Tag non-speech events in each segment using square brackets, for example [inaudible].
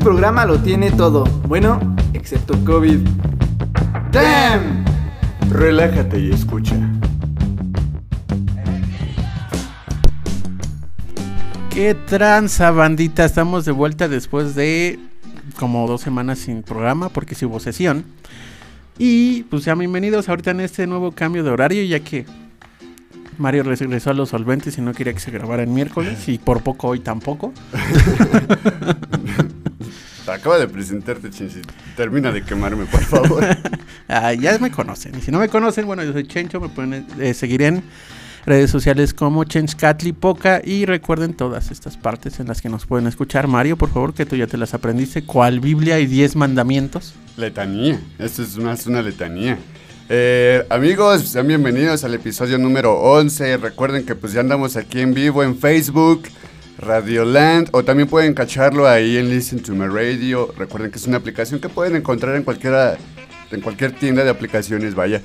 programa lo tiene todo. Bueno, excepto COVID. ¡Damn! Relájate y escucha. ¿Qué tranza, bandita? Estamos de vuelta después de como dos semanas sin programa porque sí hubo sesión. Y pues sean bienvenidos ahorita en este nuevo cambio de horario, ya que Mario regresó a los solventes y no quería que se grabara el miércoles y por poco hoy tampoco. [laughs] Acaba de presentarte, Chencho. Termina de quemarme, por favor. [laughs] Ah, ya me conocen. Y si no me conocen, bueno, yo soy Chencho. Me pueden eh, seguir en redes sociales como Chenchcatli Poca. Y recuerden todas estas partes en las que nos pueden escuchar. Mario, por favor, que tú ya te las aprendiste. ¿Cuál Biblia y 10 mandamientos? Letanía. Esto es más una letanía. Eh, amigos, sean bienvenidos al episodio número 11. Recuerden que pues ya andamos aquí en vivo en Facebook. Radioland o también pueden cacharlo ahí en Listen to My Radio. Recuerden que es una aplicación que pueden encontrar en cualquiera en cualquier tienda de aplicaciones, vaya.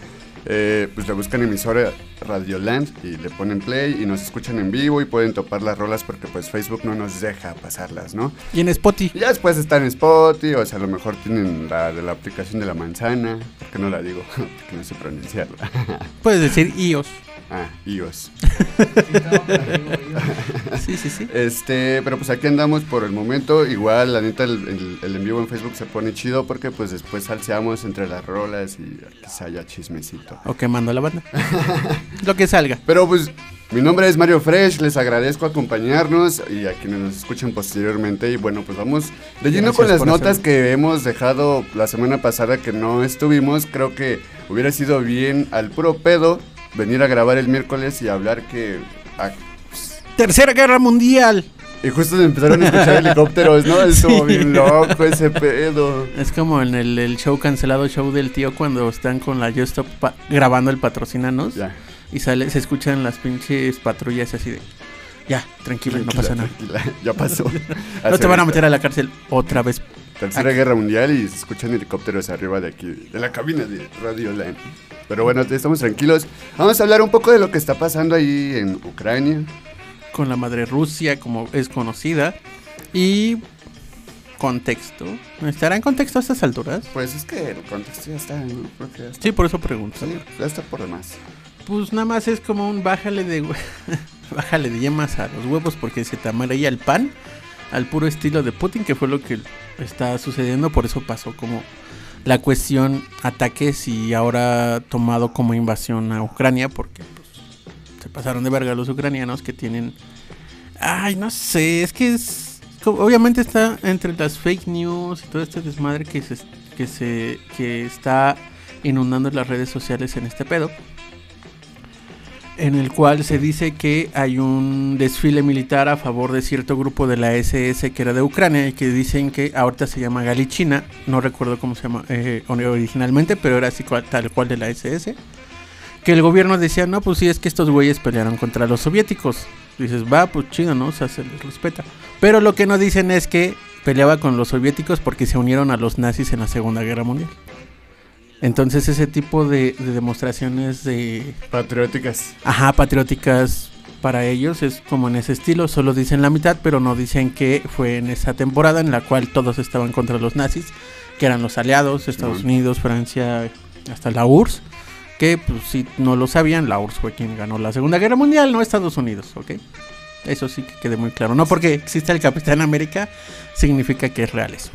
Eh, pues le buscan emisora Radioland y le ponen play y nos escuchan en vivo y pueden topar las rolas porque pues Facebook no nos deja pasarlas, ¿no? Y en Spotify. Ya después están en Spotify, o sea, a lo mejor tienen la de la aplicación de la manzana, porque no la digo, [laughs] porque no sé pronunciarla. Puedes decir iOS ah, iOS. [laughs] Sí, sí, sí. Este, pero pues aquí andamos por el momento. Igual, la neta, el, el- el en vivo en Facebook se pone chido porque pues después salseamos entre las rolas y quizá haya chismecito. O quemando a la banda. Lo que salga. Pero pues, mi nombre es Mario Fresh, les agradezco acompañarnos y a quienes nos escuchen posteriormente. Y bueno, pues vamos de lleno Gracias con las notas que hemos dejado la semana pasada que no estuvimos. Creo que hubiera sido bien al puro pedo venir a grabar el miércoles y hablar que... ah, Tercera Guerra Mundial. y justo empezaron a escuchar [laughs] helicópteros, ¿no? Estuvo Sí. bien loco ese pedo. Es como en el, el show cancelado, show del tío, cuando están con la Just Stop grabando el Patrocinanos. Ya. Y sale, se escuchan las pinches patrullas así de... Ya, tranquilo, no pasa nada. tranquila, Ya pasó. [laughs] No te van a meter a la cárcel otra vez. Tercera Guerra Mundial y se escuchan helicópteros arriba de aquí, de la cabina de Radio Land. Pero bueno, estamos tranquilos. Vamos a hablar un poco de lo que está pasando ahí en Ucrania. Con la madre Rusia, como es conocida. Y... Contexto. ¿Estará en contexto a estas alturas? Pues es que el contexto ya está, ¿no? Creo que ya está, Sí, por eso pregunto. sí, ya está por demás. Pues nada más es como un bájale de [laughs] bájale de yemas a los huevos porque se te amarilla el pan al puro estilo de Putin, que fue lo que está sucediendo, por eso pasó como la cuestión ataques y ahora tomado como invasión a Ucrania porque pues, se pasaron de verga los ucranianos que tienen ay, no sé, es que es obviamente está entre las fake news y todo este desmadre que se que se que está inundando las redes sociales en este pedo en el cual se dice que hay un desfile militar a favor de cierto grupo de la SS que era de Ucrania y que dicen que ahorita se llama Galichina, no recuerdo cómo se llama eh, originalmente, pero era así tal cual de la SS. Que el gobierno decía, no, pues sí, es que estos güeyes pelearon contra los soviéticos. Dices, va, pues chido, ¿no? O sea, se les respeta. Pero lo que no dicen es que peleaba con los soviéticos porque se unieron a los nazis en la Segunda Guerra Mundial. Entonces ese tipo de, de demostraciones de, Patrióticas. Ajá, patrióticas para ellos es como en ese estilo, solo dicen la mitad, pero no dicen que fue en esa temporada en la cual todos estaban contra los nazis, que eran los aliados, Estados. Unidos, Francia, hasta la URSS, que pues si no lo sabían, la URSS fue quien ganó la Segunda Guerra Mundial, no Estados Unidos, ¿ok? Eso sí que quede muy claro. No porque exista el Capitán América, significa que es real eso.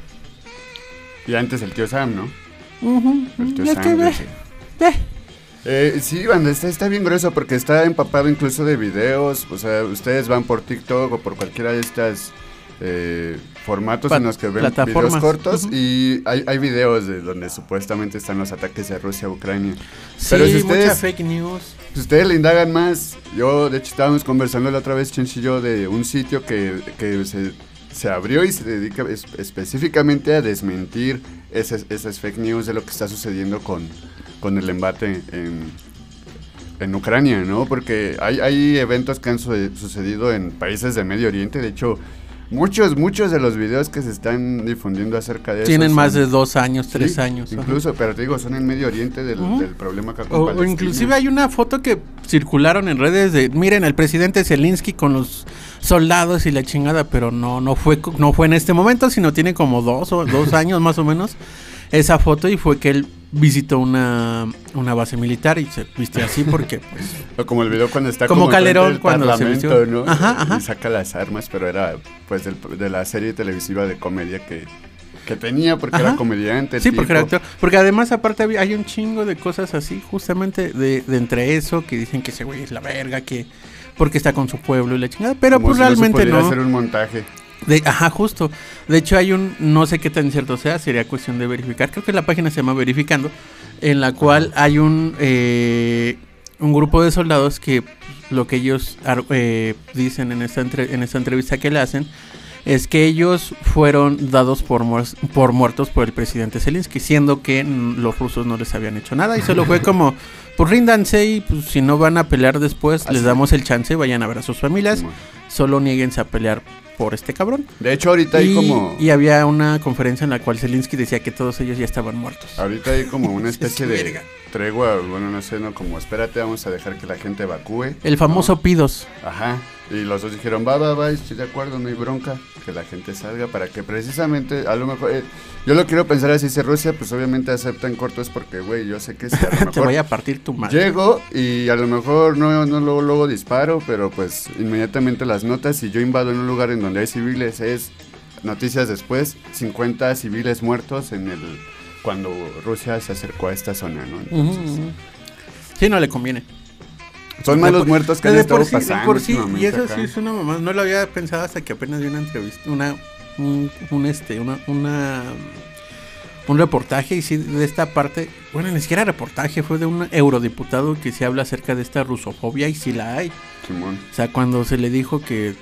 Y antes el tío Sam, ¿no? Es que ve, dice. ve. Eh, sí, banda, está, está bien grueso porque está empapado incluso de videos. O sea, ustedes van por TikTok o por cualquiera de estas eh, formatos Pa- en los que ven videos cortos y hay, hay videos de donde supuestamente están los ataques de Rusia a Ucrania. Sí, Pero si mucha ustedes- fake news. Si ustedes le indagan más, yo de hecho estábamos conversando la otra vez, Chenchi y yo, de un sitio que, que se, se abrió y se dedica es- específicamente a desmentir esas, fake news de lo que está sucediendo con, con el embate en, en Ucrania, ¿no? Porque hay, hay eventos que han su- sucedido en países del Medio Oriente, de hecho... Muchos, muchos de los videos que se están difundiendo acerca de eso Tienen más son- de dos años, tres Sí, años. ajá. Incluso, pero te digo, son en Medio Oriente del, problema con O, o inclusive hay una foto que circularon en redes de, miren, el presidente Zelensky con los soldados y la chingada, pero no, no fue, no fue en este momento, sino tiene como dos o dos [laughs] años más o menos esa foto y fue que él visitó una, una base militar y se vistió así porque [laughs] pues O como el video cuando está Como enfrente Calderón cuando se vistió. ¿no? Ajá, ajá. Y saca las armas, pero era pues del- de la serie televisiva de comedia que, que tenía porque Ajá. era comediante. Sí, porque era actor. Porque además, aparte, había- hay un chingo de cosas así, justamente de, de entre eso, que dicen que ese güey es la verga, que. Porque está con su pueblo y la chingada. Pero Como pues si no se realmente no. hacer un montaje. De, ajá, justo. De hecho, hay un. No sé qué tan cierto sea, sería cuestión de verificar. Creo que la página se llama Verificando. En la cual hay un. eh, un grupo de soldados que lo que ellos eh, dicen en esta, entre- en esta entrevista que le hacen es que ellos fueron dados por, muer- por muertos por el presidente Zelensky, siendo que los rusos no les habían hecho nada y solo fue como, [laughs] pues ríndanse y pues si no van a pelear después, Así les es. damos el chance, vayan a ver a sus familias. Solo nieguense a pelear por este cabrón. De hecho, ahorita hay como. y había una conferencia en la cual Zelensky decía que todos ellos ya estaban muertos. Ahorita hay como una [laughs] especie de tregua, bueno, no sé, no, como espérate, vamos a dejar que la gente evacúe. El famoso Pidos. Ajá. Y los dos dijeron, va, va, va, estoy de acuerdo, no hay bronca, que la gente salga para que precisamente, a lo mejor, eh, yo lo quiero pensar así, si Rusia, pues obviamente acepta en corto, es porque, güey, yo sé que si [laughs] a lo Te voy a partir tu madre. llego y a lo mejor no, no luego, luego disparo, pero pues inmediatamente las notas y yo invado en un lugar en donde hay civiles, es noticias después, 50 civiles muertos en el, cuando Rusia se acercó a esta zona, ¿no? Entonces, ujú. Sí, no le conviene. Son malos por- muertos que han estado sí, pasando. por sí, y eso acá. sí es una mamá. No lo había pensado hasta que apenas vi una entrevista, una, un, un, este, una, una, un reportaje y sí de esta parte. Bueno, ni siquiera reportaje, fue de un eurodiputado que se habla acerca de esta rusofobia y sí la hay. Simón. O sea, cuando se le dijo que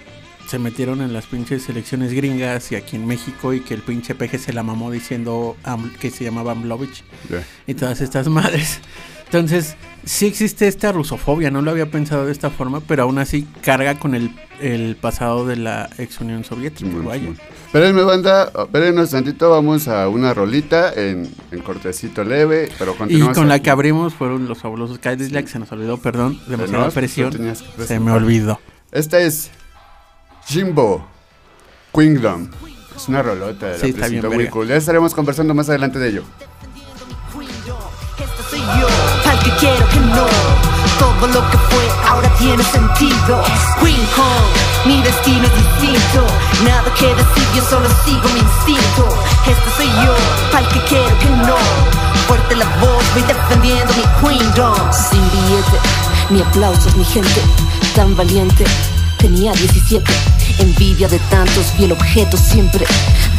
se metieron en las pinches elecciones gringas y aquí en México y que el pinche peje se la mamó diciendo que se llamaba Amlovich Ya. y todas estas madres. Entonces, sí existe esta rusofobia, no lo había pensado de esta forma, pero aún así carga con el, el pasado de la ex Unión Soviética. Simón, vaya. Simón. Espérenme, banda, espérenos tantito, vamos a una rolita en, en cortecito leve, pero Y continuamos. con la que abrimos fueron los fabulosos Cadillac, se nos olvidó, perdón, demasiada no, presión, se me olvidó. Esta es Jimbo Kingdom. Es una rolota de la Sí, está bien muy cool. Ya estaremos conversando más adelante de ello. Que quiero que no. Todo lo que fue ahora tiene sentido. Queen Kong, mi destino es distinto. Nada que decir, yo solo sigo mi instinto. Este soy yo, tal que quiero que no. Fuerte la voz, voy defendiendo mi queendom. Sin billete, ni aplausos, ni gente tan valiente. Tenía 17, envidia de tantos, vi el objeto siempre.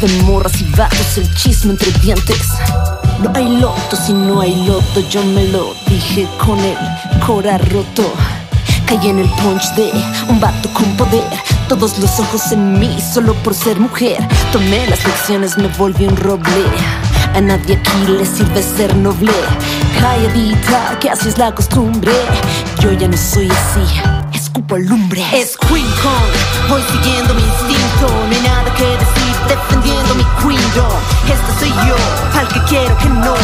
De morras y vatos, el chisme entre dientes. No hay loto si no hay loto, yo me lo dije con el cora roto. Caí en el punch de un vato con poder. Todos los ojos en mí solo por ser mujer. Tomé las lecciones, me volví un roble. A nadie aquí le sirve ser noble. Calladita, que así es la costumbre. Yo ya no soy así, escupo lumbre. Es Queen Kong, voy siguiendo mi instinto. No hay nada que decir, defendiendo mi queendom. Este soy yo, al que quiero que no.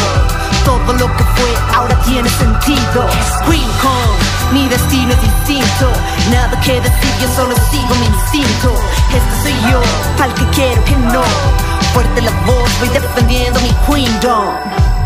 Todo lo que fue ahora tiene sentido. Queen Kong, mi destino es distinto. Nada que decir, yo solo sigo mi instinto. Este soy yo, al que quiero que no. Fuerte la voz, voy defendiendo mi queendom.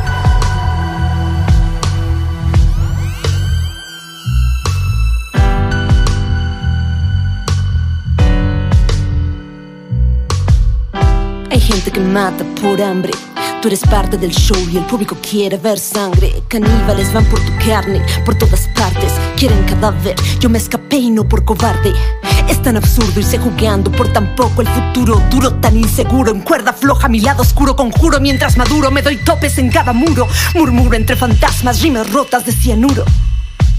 Gente que mata por hambre. Tú eres parte del show y el público quiere ver sangre. Caníbales van por tu carne, por todas partes. Quieren cadáver, yo me escapé y no por cobarde. Es tan absurdo irse jugando por tan poco el futuro duro, tan inseguro. En cuerda floja, mi lado oscuro conjuro. Mientras maduro, me doy topes en cada muro. Murmuro entre fantasmas, rimas rotas de cianuro.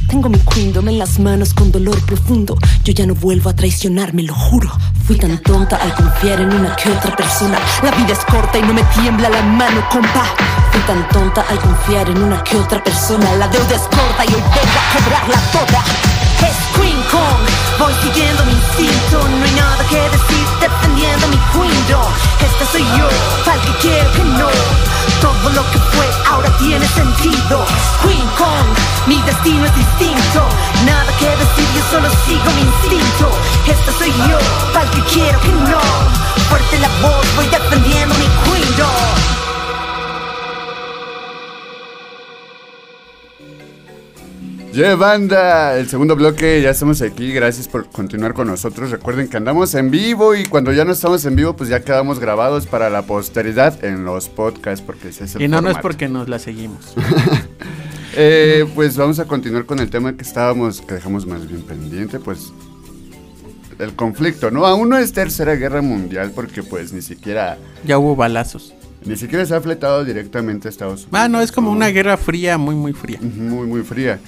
Tengo mi queendom en las manos con dolor profundo. Yo ya no vuelvo a traicionarme, lo juro. Fui tan tonta al confiar en una que otra persona. La vida es corta y no me tiembla la mano, compa. Fui tan tonta al confiar en una que otra persona. La deuda es corta y hoy vengo a cobrarla toda. Es Queen Kong, voy siguiendo mi instinto. No hay nada que decir, defendiendo mi queendom. Este soy yo, al que quiero que no. Todo lo que fue ahora tiene sentido. Queen Kong, mi destino es distinto. Nada que decir, yo solo sigo mi instinto. Este soy yo, al que quiero que no. Fuerte la voz, voy defendiendo mi queendom. Yeah, banda, el segundo bloque, ya estamos aquí, gracias por continuar con nosotros. Recuerden que andamos en vivo y cuando ya no estamos en vivo, pues ya quedamos grabados para la posteridad en los podcasts, porque ese es el Y no, no es porque nos la seguimos. [laughs] Eh, pues vamos a continuar con el tema que estábamos, que dejamos más bien pendiente, pues el conflicto, ¿no? Aún no es tercera guerra mundial porque pues ni siquiera, Ya hubo balazos. ni siquiera se ha fletado directamente a Estados Unidos. Ah, no, es como una guerra fría, muy, muy fría. Muy, muy fría.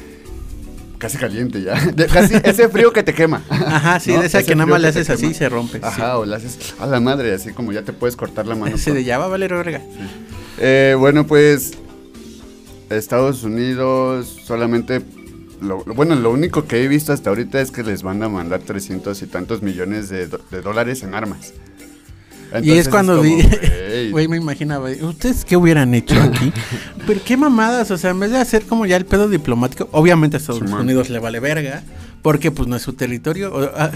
Casi caliente ya. [laughs] De- casi ese frío que te quema. Ajá, sí, ¿No? de esa Ese que nada más le haces así y se rompe. Ajá, o le haces a la madre, así como ya te puedes cortar la mano. [laughs] Ese de ya va a valer verga. Eh, bueno, pues Estados Unidos solamente... Lo, lo- bueno, lo único que he visto hasta ahorita es que les van a mandar 300 y tantos millones de, do- de dólares en armas. Y es cuando güey, [laughs] Güey, me imaginaba, ¿ustedes qué hubieran hecho aquí? [laughs] Pero qué mamadas, o sea, en vez de hacer como ya el pedo diplomático, obviamente a Estados. Unidos le vale verga, porque pues no es su territorio. o- ah,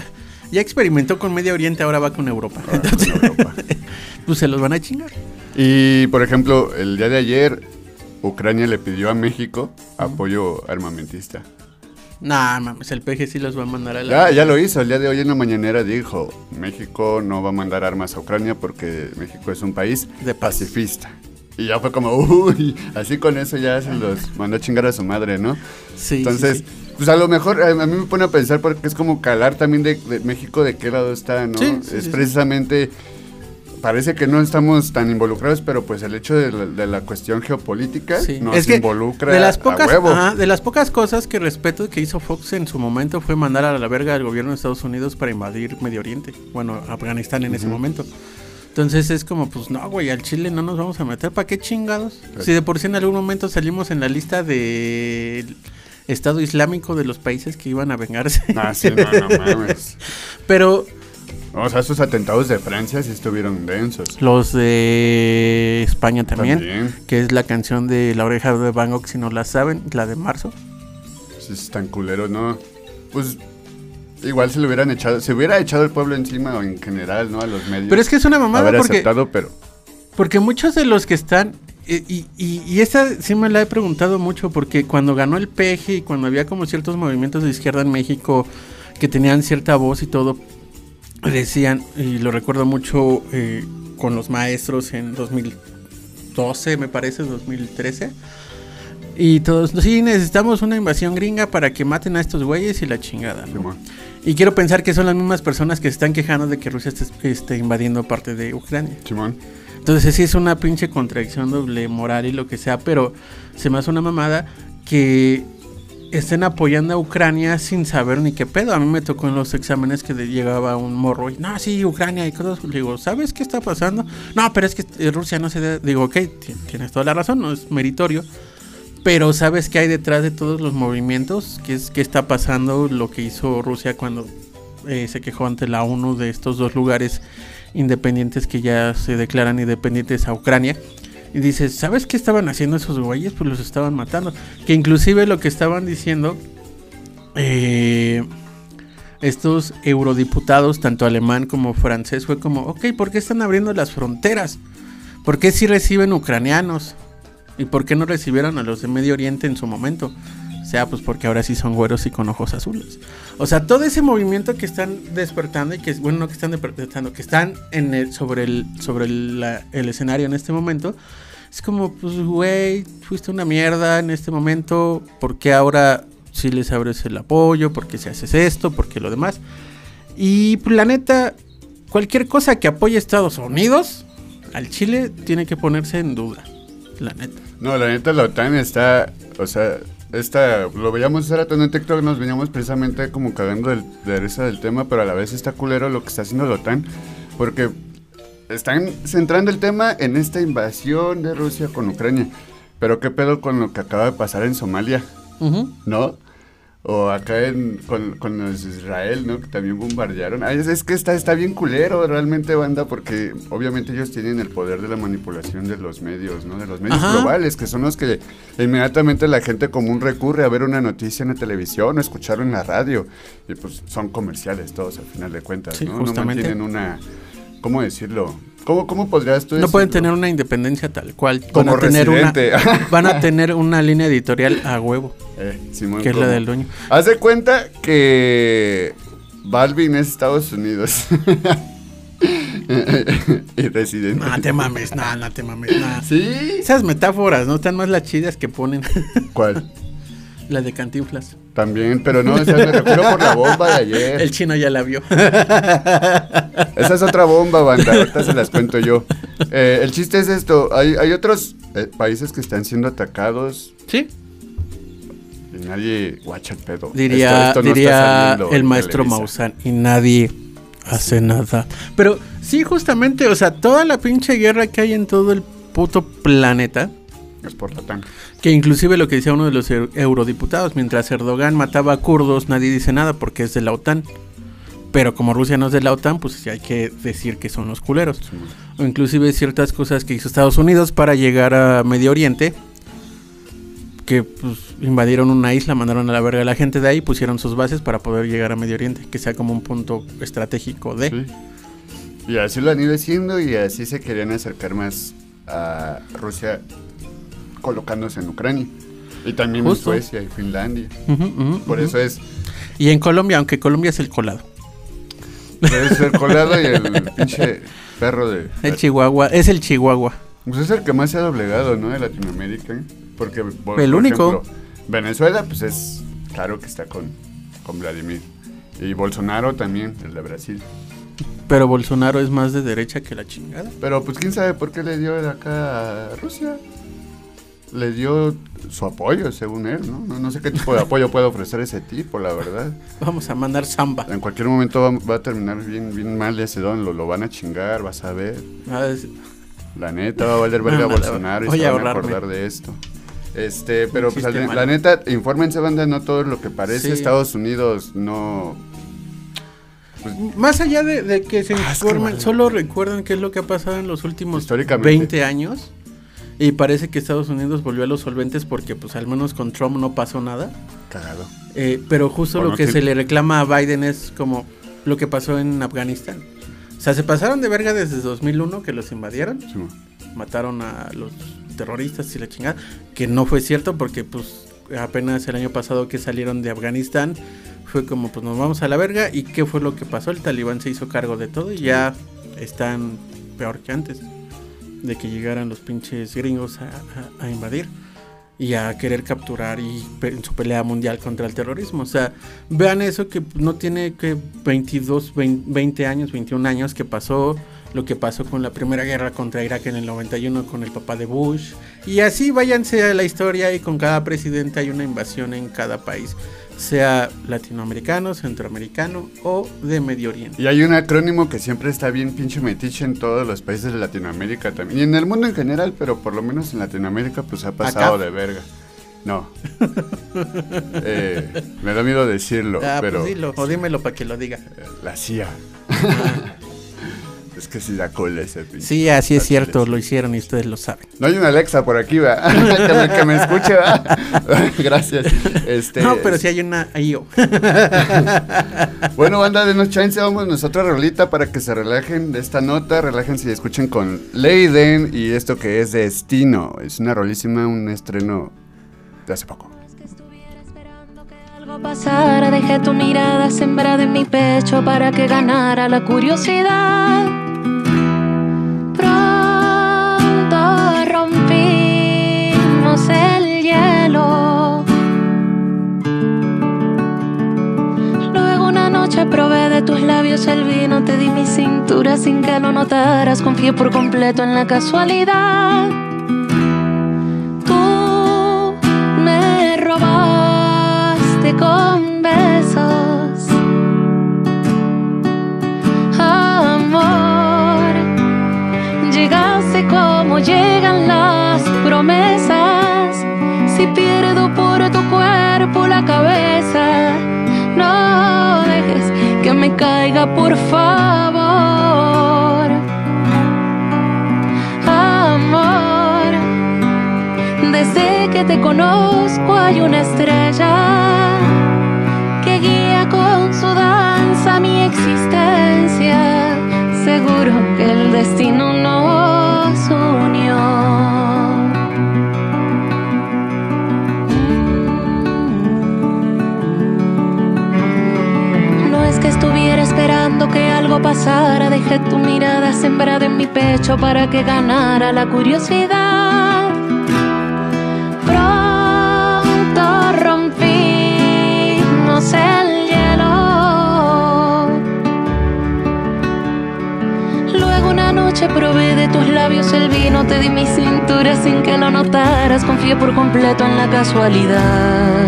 ya experimentó con Medio Oriente, ahora va con Europa. Entonces, con Europa. [laughs] pues se los van a chingar. Y, por ejemplo, el día de ayer, Ucrania le pidió a México apoyo armamentista. Nah, mames, el PG sí los va a mandar a la... Ya, ya lo hizo. El día de hoy en la mañanera dijo, México no va a mandar armas a Ucrania porque México es un país De pacifista. Y ya fue como, uy, así con eso ya se los mandó a chingar a su madre, ¿no? Sí, Entonces, sí, sí. pues a lo mejor a, mí me pone a pensar porque es como calar también de, de México de qué lado está, ¿no? Sí, es precisamente, parece que no estamos tan involucrados, pero pues el hecho de la, de la cuestión geopolítica Sí. nos Es que involucra de las a pocas, huevo. ajá, de las pocas cosas que respeto que hizo Fox en su momento fue mandar a la verga al gobierno de Estados Unidos para invadir Medio Oriente, bueno, Afganistán en ese momento. Entonces es como, pues no, güey, al Chile no nos vamos a meter, ¿para qué chingados? Si de por sí en algún momento salimos en la lista del Estado Islámico de los países que iban a vengarse. Ah, sí, no, no [laughs] mames. Pero O sea, esos atentados de Francia sí estuvieron densos. los de España también, También. que es la canción de La oreja de Van Gogh, si no la saben, la de marzo. Sí, están culeros, ¿no? Pues igual se le hubieran echado, se hubiera echado el pueblo encima o en general, ¿no? A los medios. Pero es que es una mamada Haber porque... aceptado, pero Porque muchos de los que están, y, y, y- y esta sí me la he preguntado mucho, porque cuando ganó el PG y cuando había como ciertos movimientos de izquierda en México que tenían cierta voz y todo, decían, y lo recuerdo mucho eh, con los maestros en 2012, me parece, 2013. Y todos, sí, necesitamos una invasión gringa para que maten a estos güeyes y la chingada. Y quiero pensar que son las mismas personas que se están quejando de que Rusia esté, esté invadiendo parte de Ucrania. Simón. Entonces sí es una pinche contradicción doble moral y lo que sea, pero se me hace una mamada que estén apoyando a Ucrania sin saber ni qué pedo. A mí me tocó en los exámenes que llegaba un morro y, no, sí, Ucrania y cosas. Digo, ¿sabes qué está pasando? No, pero es que Rusia no se... da-". Digo, ok, ti- tienes toda la razón, no es meritorio. Pero ¿sabes qué hay detrás de todos los movimientos? ¿Qué, es, qué está pasando? Lo que hizo Rusia cuando eh, se quejó ante la ONU de estos dos lugares independientes que ya se declaran independientes a Ucrania. Y dices, ¿sabes qué estaban haciendo esos güeyes? Pues los estaban matando. Que inclusive lo que estaban diciendo eh, estos eurodiputados, tanto alemán como francés, fue como, ok, ¿por qué están abriendo las fronteras? ¿Por qué si reciben ucranianos? ¿Y por qué no recibieron a los de Medio Oriente en su momento? Sea, pues porque ahora sí son güeros y con ojos azules. O sea, todo ese movimiento que están despertando y que, bueno, no que están despertando, que están en el, sobre, el, sobre el, la- el escenario en este momento, es como, pues, güey, fuiste una mierda en este momento, ¿por qué ahora sí les abres el apoyo? ¿Por qué si haces esto? ¿Por qué lo demás? Y, pues, la neta, cualquier cosa que apoye a Estados Unidos, al Chile, tiene que ponerse en duda. La neta. No, la neta, la OTAN está, o sea, esta, lo veíamos hace rato en TikTok, nos veníamos precisamente como cagando del, de risa del tema, pero a la vez está culero lo que está haciendo la OTAN, porque están centrando el tema en esta invasión de Rusia con Ucrania. Pero qué pedo con lo que acaba de pasar en Somalia. ¿no? O acá en, con, con los Israel, ¿no? Que también bombardearon. Ay, es, es que está, está bien culero realmente, banda, porque obviamente ellos tienen el poder de la manipulación de los medios, ¿no? De los medios Ajá. globales, que son los que inmediatamente la gente común recurre a ver una noticia en la televisión o escucharlo en la radio. Y pues son comerciales todos al final de cuentas, Sí, ¿no? justamente. No mantienen una... ¿Cómo decirlo? ¿Cómo, cómo podrías tú No pueden tener una independencia tal cual. Como van a tener Residente. una [laughs] van a tener una línea editorial a huevo, Eh, Simón, que es la del dueño. Haz de cuenta que Balvin es Estados Unidos. [laughs] y residente. No te mames, no, no te mames, no. ¿Sí? Esas metáforas, ¿no? Están más las chidas que ponen ¿Cuál? La de Cantinflas. También, pero no, o sea, me refiero por la bomba de ayer. [laughs] El chino ya la vio. [laughs] Esa es otra bomba, banda. Ahorita se las cuento yo. Eh, el chiste es esto: hay, hay otros eh, países que están siendo atacados sí, y nadie guacha el pedo. diría, Esto- esto no está diría el maestro. Maussan y nadie hace nada. Pero sí, justamente, o sea, toda la pinche guerra que hay en todo el puto planeta Es por. Que inclusive lo que decía uno de los eu- eurodiputados, mientras Erdogan mataba a kurdos, nadie dice nada porque es de la OTAN. Pero como Rusia no es de la OTAN, pues sí hay que decir que son los culeros. O inclusive ciertas cosas que hizo Estados Unidos para llegar a Medio Oriente. Que pues invadieron una isla, mandaron a la verga a la gente de ahí, pusieron sus bases para poder llegar a Medio Oriente. Que sea como un punto estratégico de... Sí. Y así lo han ido haciendo y así se querían acercar más a Rusia colocándose en Ucrania. Y también Justo. en Suecia y Finlandia. Por eso es, Y en Colombia, aunque Colombia es el colado. por eso es el colado y el pinche perro de... El Chihuahua, es el Chihuahua. Pues es el que más se ha doblegado, ¿no? De Latinoamérica. ¿eh? Porque, por, El por único. ejemplo, Venezuela, pues es claro que está con, con Vladimir. Y Bolsonaro también, el de Brasil. Pero Bolsonaro es más de derecha que la chingada. Pero pues quién sabe por qué le dio acá a Rusia. Le dio su apoyo, según él, ¿no? No, no sé qué tipo de apoyo puede ofrecer ese tipo, la verdad. [laughs] Vamos a mandar samba. En cualquier momento va, va a terminar bien, bien mal ese don, lo, lo van a chingar, vas a ver. Ah, La neta va a valer verga No, a Bolsonaro y se van a acordar de esto. Este, pero pues, la, la neta, infórmense, banda, no todo lo que parece. Sí. Estados Unidos no. Más allá de, de que se Ah, es que informen, solo recuerden qué es lo que ha pasado en los últimos Históricamente. 20 años. Y parece que Estados Unidos volvió a los solventes porque pues al menos con Trump no pasó nada. Cagado. Eh, pero justo Bueno, lo que sí. se le reclama a Biden es como lo que pasó en Afganistán. O sea, se pasaron de verga desde 2001 que los invadieron. Sí, mataron a los terroristas y la chingada, que no fue cierto porque pues apenas el año pasado que salieron de Afganistán fue como pues nos vamos a la verga y qué fue lo que pasó, el talibán se hizo cargo de todo y ya están peor que antes de que llegaran los pinches gringos a, invadir y a querer capturar y en su pelea mundial contra el terrorismo. O sea, vean eso que no tiene que 22, 20, 20 años, 21 años que pasó, lo que pasó con la primera guerra contra Irak en el 91 con el papá de Bush. Y así váyanse a la historia y con cada presidente hay una invasión en cada país, sea latinoamericano, centroamericano o de Medio Oriente. Y hay un acrónimo que siempre está bien pinche metiche en todos los países de Latinoamérica también. Y en el mundo en general, pero por lo menos en Latinoamérica pues ha pasado Acá. de verga. No. [laughs] Eh, me da miedo decirlo, Ah, pero pues dilo, o dímelo para que lo diga. la CIA. Es que sí da cola ese pinche. Sí, así es cierto, lo hicieron y ustedes lo saben. No hay una Alexa por aquí, ¿va? [laughs] que, me, que me escuche, ¿va? [laughs] Gracias. Este, No, pero si hay una IO. [laughs] Bueno, banda, denos chance, vamos nosotros rolita para que se relajen de esta nota, relájense y escuchen con Leiden y esto que es Destino. Es una rolísima, un estreno de hace poco. que estuviera esperando que algo pasara, dejé tu mirada sembrada en mi pecho para que ganara la curiosidad. Noche probé de tus labios el vino, te di mi cintura sin que lo notaras, confié por completo en la casualidad. Tú me robaste con besos, amor. Llegaste como llegan que me caiga, por favor. Amor. Desde que te conozco hay una estrella que guía con su danza mi existencia. Que algo pasara, dejé tu mirada sembrada en mi pecho para que ganara la curiosidad. Pronto rompimos el hielo. Luego una noche probé de tus labios el vino, te di mi cintura sin que lo notaras, confié por completo en la casualidad.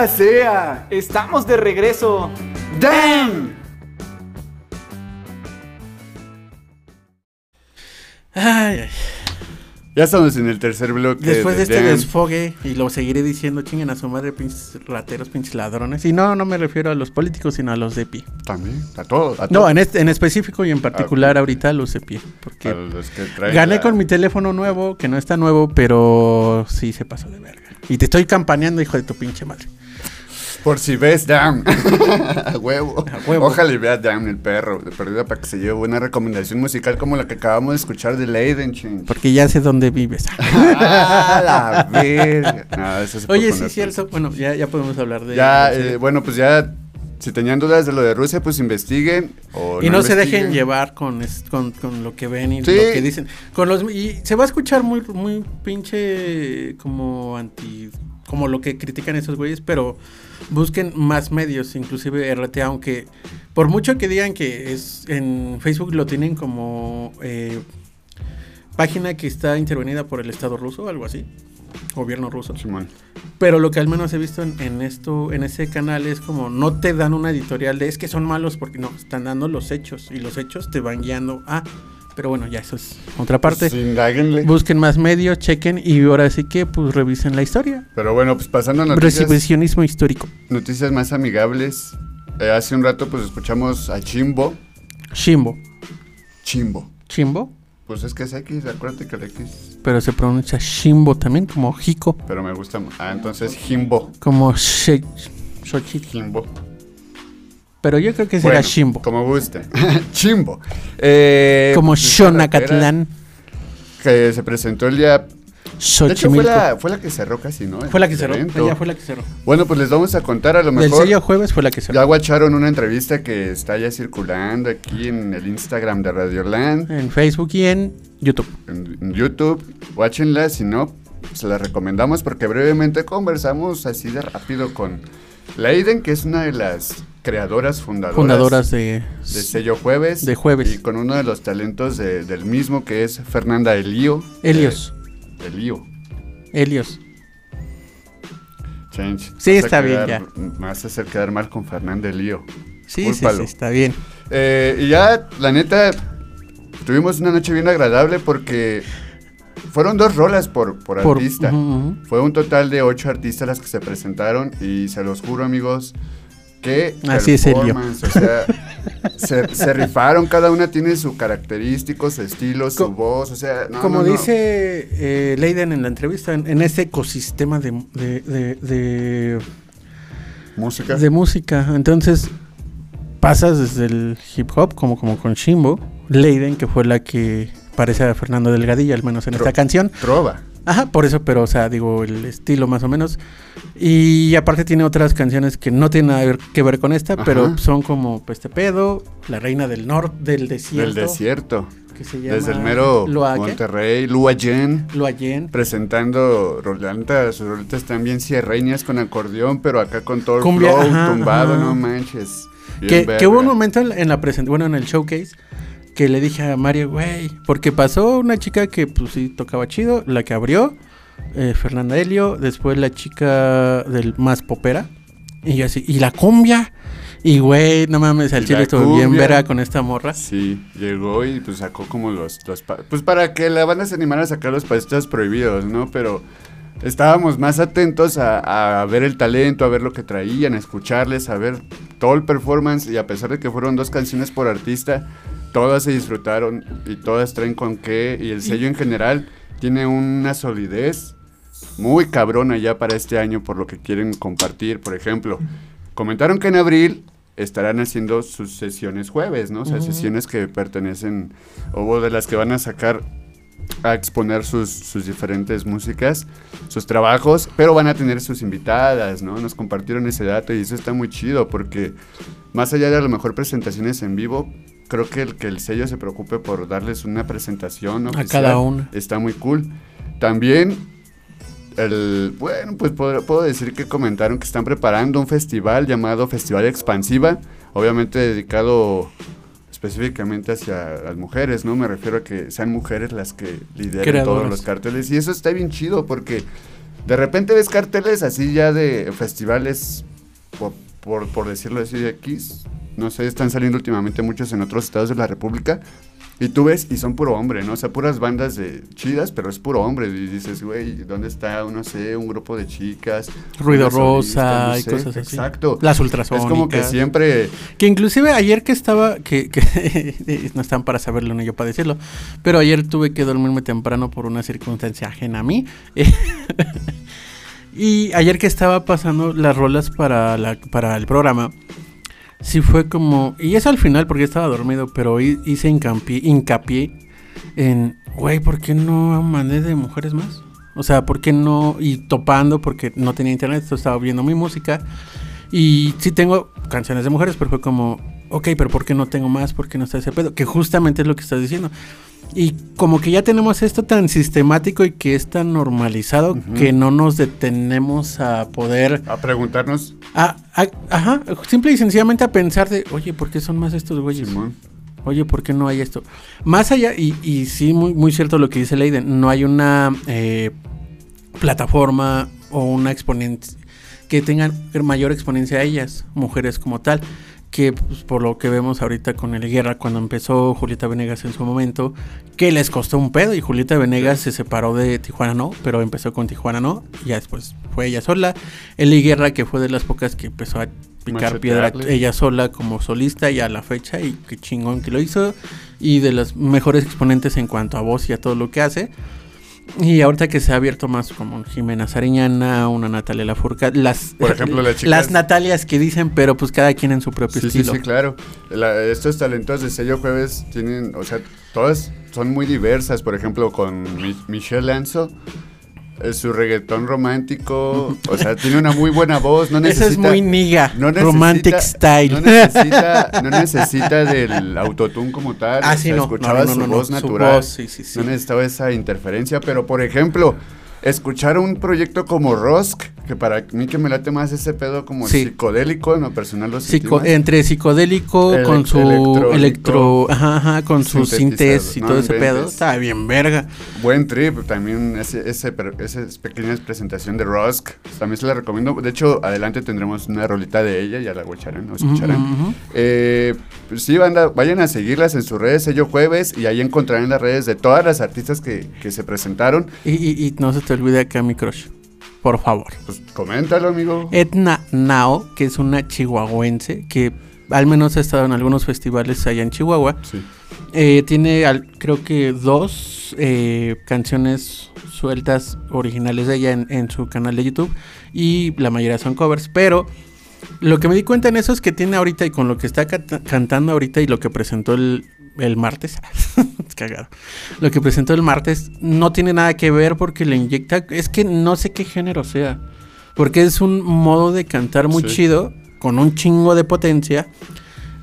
¡Maldita sea! ¡Estamos de regreso! ¡Damn! Ay, ay. Ya estamos en el tercer bloque. Después de este Damn. desfogue, y lo seguiré diciendo, chinguen a su madre, pinches rateros, pinches ladrones. Y no, no me refiero a los políticos, sino a los de pie. También, a todos. A No, en, este, en específico y en particular Ah, ahorita los de pie. A Porque los que traen gané la- con mi teléfono nuevo, que no está nuevo, pero sí se pasó de verga. Y te estoy campaneando, hijo de tu pinche madre. Por si ves Damn. [laughs] a huevo. A huevo. Ojalá y vea Damn el perro. De perdida para que se lleve una recomendación musical como la que acabamos de escuchar de Leiden, ching. Porque ya sé dónde vives. [laughs] ¡Ah, la verga! No, eso se puede Oye, sí, cierto. Bueno, ya, ya podemos hablar de. Ya, eh, bueno, pues ya. Si tenían dudas de lo de Rusia, pues investiguen. O y no, se dejen llevar con, con, con lo que ven y Sí. lo que dicen. Con los y se va a escuchar muy muy pinche como anti como lo que critican esos güeyes, pero busquen más medios, inclusive RT, aunque por mucho que digan que es en Facebook lo tienen como eh, página que está intervenida por el Estado ruso, algo así, gobierno ruso. Simón. Pero lo que al menos he visto en, en esto, en ese canal es como no te dan una editorial de es que son malos porque no, están dando los hechos y los hechos te van guiando a. Pero bueno, ya eso es otra parte. Pues, indáguenle. Busquen más medios, chequen y ahora sí que pues revisen la historia. Pero bueno, pues pasando a noticias, Revisionismo histórico. noticias más amigables. Eh, hace un rato, pues escuchamos a Chimbo. Chimbo. Chimbo. Chimbo. Pues es que es X, acuérdate que el X. Pero se pronuncia Chimbo también, como Jico. Pero me gusta más. Ah, entonces Jimbo. Como Xochitl. Jimbo. Pero yo creo que será Bueno, Chimbo. Como guste. [laughs] Chimbo. Eh, Como pues, Xonacatlán. rapera Que se presentó el día. De hecho, fue Xochimilco. la, fue la que cerró casi, ¿no? Fue la que cerró. Ella fue la que cerró. Bueno, pues les vamos a contar a lo mejor. sello jueves fue la que cerró. Ya guacharon una entrevista que está ya circulando aquí en el Instagram de Radioland, En Facebook y en YouTube. en, en YouTube. Guáchenla, si no, se la recomendamos porque brevemente conversamos así de rápido con Leiden, que es una de las creadoras fundadoras, Fundadoras de, de Sello Jueves. de Jueves. Y con uno de los talentos de- del mismo, que es Fernanda Elío. Helios. Eh, Elío. Helios. Change. Sí, Vas está bien, ya. Me vas a hacer quedar mal con Fernanda Elío. Sí, sí, sí, está bien. Eh, y ya, la neta, tuvimos una noche bien agradable porque fueron dos rolas por, por, Por- artista. Fue un total de ocho artistas las que se presentaron y se los juro, amigos, que Así es, Elio. performance, O sea, se, se rifaron, cada una tiene su característico, su estilo, su Co- voz, o sea, no, Como no, no. dice eh, Leiden en la entrevista, en, en ese ecosistema de, de, de, de- música. de música, entonces pasas desde el hip hop, como, como con Shimbo, Leiden, que fue la que parece a Fernando Delgadillo, al menos en Tro- esta canción. Trova. Ajá, por eso, pero, o sea, digo, el estilo más o menos. Y aparte tiene otras canciones que no tienen nada que ver con esta, Ajá. pero son como pues, Este Pedo, La Reina del Norte, del Desierto. Del desierto. Que se llama Desde el mero. Monterrey, Luayen. Loayen. presentando rolantas, sus rolitas también cierreñas con acordeón, pero acá con todo el Cumbia, flow tumbado, ajá. no manches. Que, que hubo un momento en en la presentación, bueno, en el showcase, que le dije a Mario, güey, porque pasó una chica que pues sí tocaba chido, la que abrió, eh, Fernanda Helio, después la chica del más popera, y yo así, y la cumbia, y güey, no mames, al chile estuvo bien verga con esta morra. Sí, llegó y pues sacó como los, los pues para que la banda se animara a sacar los pasitos prohibidos, ¿no? Pero estábamos más atentos a, a ver el talento, a ver lo que traían, a escucharles, a ver todo el performance y a pesar de que fueron dos canciones por artista, todas se disfrutaron y todas traen con qué y el sello en general tiene una solidez muy cabrona ya para este año por lo que quieren compartir, por ejemplo. Comentaron que en abril estarán haciendo sus sesiones jueves, ¿no? O sea, sesiones que pertenecen o de las que van a sacar a exponer sus, sus diferentes músicas, sus trabajos, pero van a tener sus invitadas, ¿no? Nos compartieron ese dato y eso está muy chido porque más allá de a lo mejor presentaciones en vivo, creo que el que el sello se preocupe por darles una presentación oficial cada una. está muy cool. También el, bueno, pues puedo, puedo decir que comentaron que están preparando un festival llamado Festival Expansiva, obviamente dedicado específicamente hacia las mujeres, ¿no? Me refiero a que sean mujeres las que lideren todos los carteles. Y eso está bien chido porque de repente ves carteles así ya de festivales, por, por, por decirlo así, de X. No sé, están saliendo últimamente muchos en otros estados de la República. Y tú ves, y son puro hombre, ¿no? O sea, puras bandas de chidas, pero es puro hombre. Y dices, güey, ¿dónde está, no sé, un grupo de chicas? Ruido rosa No y cosas así. Exacto. Las Es ultrasónicas. como que siempre... Que inclusive ayer que estaba, que, que [laughs] no están para saberlo ni yo para decirlo, pero ayer tuve que dormirme temprano por una circunstancia ajena a mí. [laughs] y ayer que estaba pasando las rolas para, la, para el programa, sí fue como, y es al final porque estaba dormido, pero hi- hice hincapié, hincapié en, güey, ¿por qué no mandé de mujeres más? O sea, ¿por qué no? Y topando porque no tenía internet, estaba viendo mi música. Y sí tengo canciones de mujeres, pero fue como, ok, pero ¿por qué no tengo más? ¿Por qué no está ese pedo? Que justamente es lo que estás diciendo. Y como que ya tenemos esto tan sistemático y que es tan normalizado que no nos detenemos a poder... A preguntarnos, a- a- ajá, simple y sencillamente a pensar de, oye, ¿por qué son más estos güeyes? Simón. Oye, ¿por qué no hay esto? Más allá, y, y sí, muy, muy cierto lo que dice Leiden, no hay una eh, plataforma o una exponencia que tengan mayor exponencia a ellas, mujeres como tal, que pues, por lo que vemos ahorita con el Guerra, cuando empezó Julieta Venegas en su momento, que les costó un pedo y Julieta Venegas se separó de Tijuana No, pero empezó con Tijuana No, y ya después fue ella sola. Eli Guerra, que fue de las pocas que empezó a picar piedra ella sola como solista y a la fecha y qué chingón que lo hizo. Y de las mejores exponentes en cuanto a voz y a todo lo que hace y ahorita que se ha abierto más como Jimena Sariñana, una Natalia Lafourcade, las Por ejemplo, las chicas- las Natalias que dicen, pero pues cada quien en su propio Sí, sí, estilo. sí, claro. La- estos talentos de sello jueves tienen, o sea, todas son muy diversas. Por ejemplo, con Mi- Michelle Lanzo, su reggaetón romántico, o sea, tiene una muy buena [laughs] voz. No necesita, es muy niga, no necesita- romantic style. No necesita, no necesita del autotune como tal. Ah, o sí, sea, no, escuchaba no, no, su voz su natural. voz, sí, sí, sí. No necesitaba esa interferencia, pero por ejemplo, escuchar un proyecto como Rusk, que para mí que me late más ese pedo como Sí. psicodélico, en lo personal lo Psico- entre psicodélico Elec- con su electro, ajá, ajá, con sintetizador, sintes y no todo ese pedo, está bien verga. Buen trip, también ese, ese, esa pequeña presentación de Rusk, también se la recomiendo. De hecho, adelante tendremos una rolita de ella, ya la escucharán, o escucharán. Eh, pues sí, banda, vayan a seguirlas en sus redes, sello jueves, y ahí encontrarán las redes de todas las artistas que, que se presentaron. Y, y- y no se te olvide acá mi crush, por favor. Pues coméntalo, amigo. Etna Nao, que es una chihuahuense que al menos ha estado en algunos festivales allá en Chihuahua. Sí. Eh, tiene al- creo que dos eh, canciones sueltas originales de ella en, en su canal de YouTube y la mayoría son covers, pero lo que me di cuenta en eso es que tiene ahorita y con lo que está canta- cantando ahorita y lo que presentó el, el martes, [laughs] es cagado, lo que presentó el martes no tiene nada que ver porque le inyecta, es que no sé qué género sea, porque es un modo de cantar muy Sí. chido, con un chingo de potencia,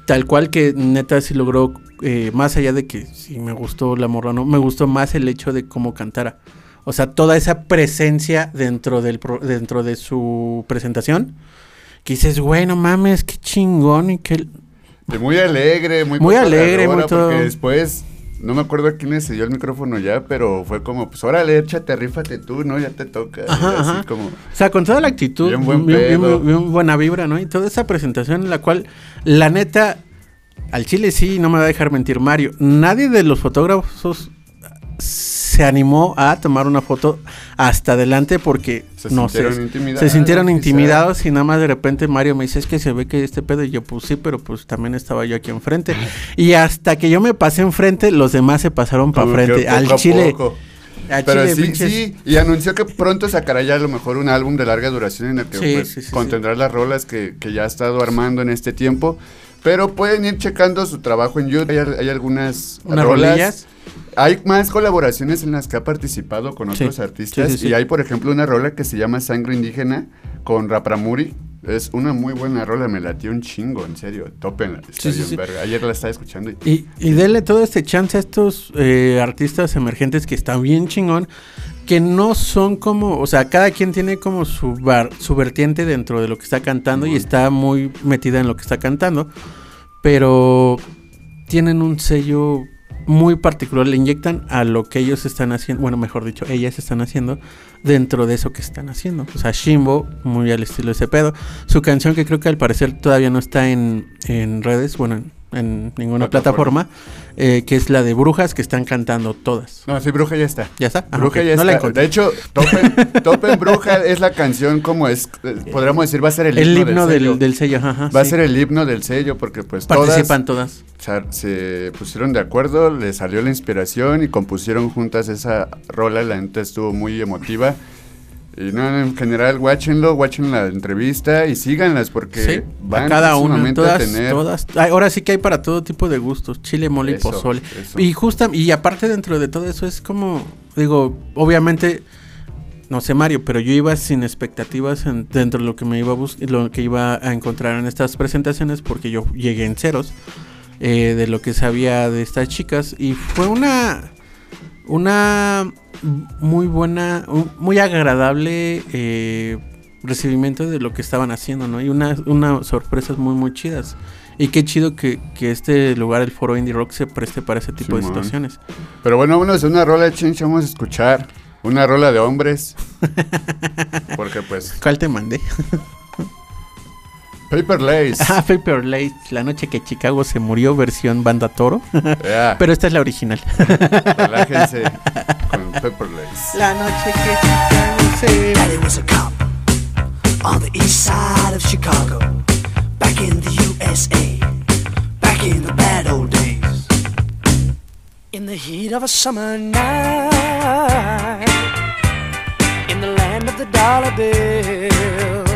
tal cual que neta sí logró, eh, más allá de que sí me gustó la morra, no, me gustó más el hecho de cómo cantara. O sea, toda esa presencia dentro, del pro- dentro de su presentación, que dices, güey, no mames, qué chingón y qué... Muy alegre, muy Muy alegre, muy todo. Porque después, no me acuerdo a quién le cedió el micrófono ya, pero fue como, pues órale, échate, rífate tú, ¿no? Ya te toca. Ajá, así ajá. como... O sea, con toda la actitud, Bien bien, buen bien- pedo. bien buena vibra, ¿no? Y toda esa presentación en la cual, la neta, al chile sí, no me va a dejar mentir Mario. Nadie de los fotógrafos se animó a tomar una foto hasta adelante porque, Se no sé, sintieron intimidados, se sintieron intimidados y nada más de repente Mario me dice, es que se ve que este pedo y yo pues sí, pero pues también estaba yo aquí enfrente. [laughs] Y hasta que yo me pasé enfrente, los demás se pasaron para frente. Al chile. poco. Pero chile, sí, pinches- sí, y anunció que pronto sacará ya a lo mejor un álbum de larga duración en el que Sí, pues, sí, sí, contendrá las rolas que, que ya ha estado armando en este tiempo. Pero pueden ir checando su trabajo en YouTube. Hay, hay algunas Unas rolas. rolillas. Hay más colaboraciones en las que ha participado con Sí, otros artistas. sí, sí. Y hay, por ejemplo, una rola que se llama Sangre Indígena con Rapramuri. Es una muy buena rola, me latió un chingo, en serio. Tópenla. Está bien verga. Ayer la estaba escuchando y Y, y denle todo este chance a estos eh, artistas emergentes que están bien chingón. que no son como, o sea, cada quien tiene como su, bar- su vertiente dentro de lo que está cantando y está muy metida en lo que está cantando, pero tienen un sello muy particular, le inyectan a lo que ellos están haciendo, bueno, mejor dicho, ellas están haciendo dentro de eso que están haciendo. O sea, Shimbo, muy al estilo de ese pedo. Su canción que creo que al parecer todavía no está en, en redes, bueno, en, en ninguna Plataforma. plataforma, eh, que es la de Brujas que están cantando todas. No, sí, Bruja ya está. ¿Ya está? Ah, Bruja ya No la está. De hecho, Topen, [laughs] Topen Bruja es la canción como es, podríamos decir, va a ser el, El himno del sello. del, del sello, ajá. Va a ser el himno del sello porque pues Participan todas. todas se, pusieron de acuerdo, les salió la inspiración y compusieron juntas esa rola, la neta estuvo muy emotiva. Y no, en general, watchenlo, watchen la entrevista y síganlas porque Sí, van a cada próximamente todas, a tener todas. Ahora sí que hay para todo tipo de gustos, chile, mole y pozole. eso. Y justa, y aparte dentro de todo eso es como, digo, obviamente, no sé Mario, pero yo iba sin expectativas en- dentro de lo que me iba a bus- lo que iba a encontrar en estas presentaciones porque yo llegué en ceros eh, de lo que sabía de estas chicas y fue una una muy buena, muy agradable eh, recibimiento de lo que estaban haciendo, ¿no? Y unas unas sorpresas muy, muy chidas. Y qué chido que, que este lugar, el foro Indie Rock, se preste para ese tipo de Simón. situaciones. Pero bueno, vámonos a una rola, chincha, vamos a escuchar una rola de hombres. [laughs] Porque pues, ¿Cuál te mandé? [laughs] Paper Lace. ah, Paper Late, la noche que Chicago se murió, versión banda toro. Pero esta es la original. relájense [laughs] con Paper Lace. la noche que Chicago se was a cop on the east side of Chicago, back in the USA, back in the bad old days. In the heat of a summer night, in the land of the dollar bill,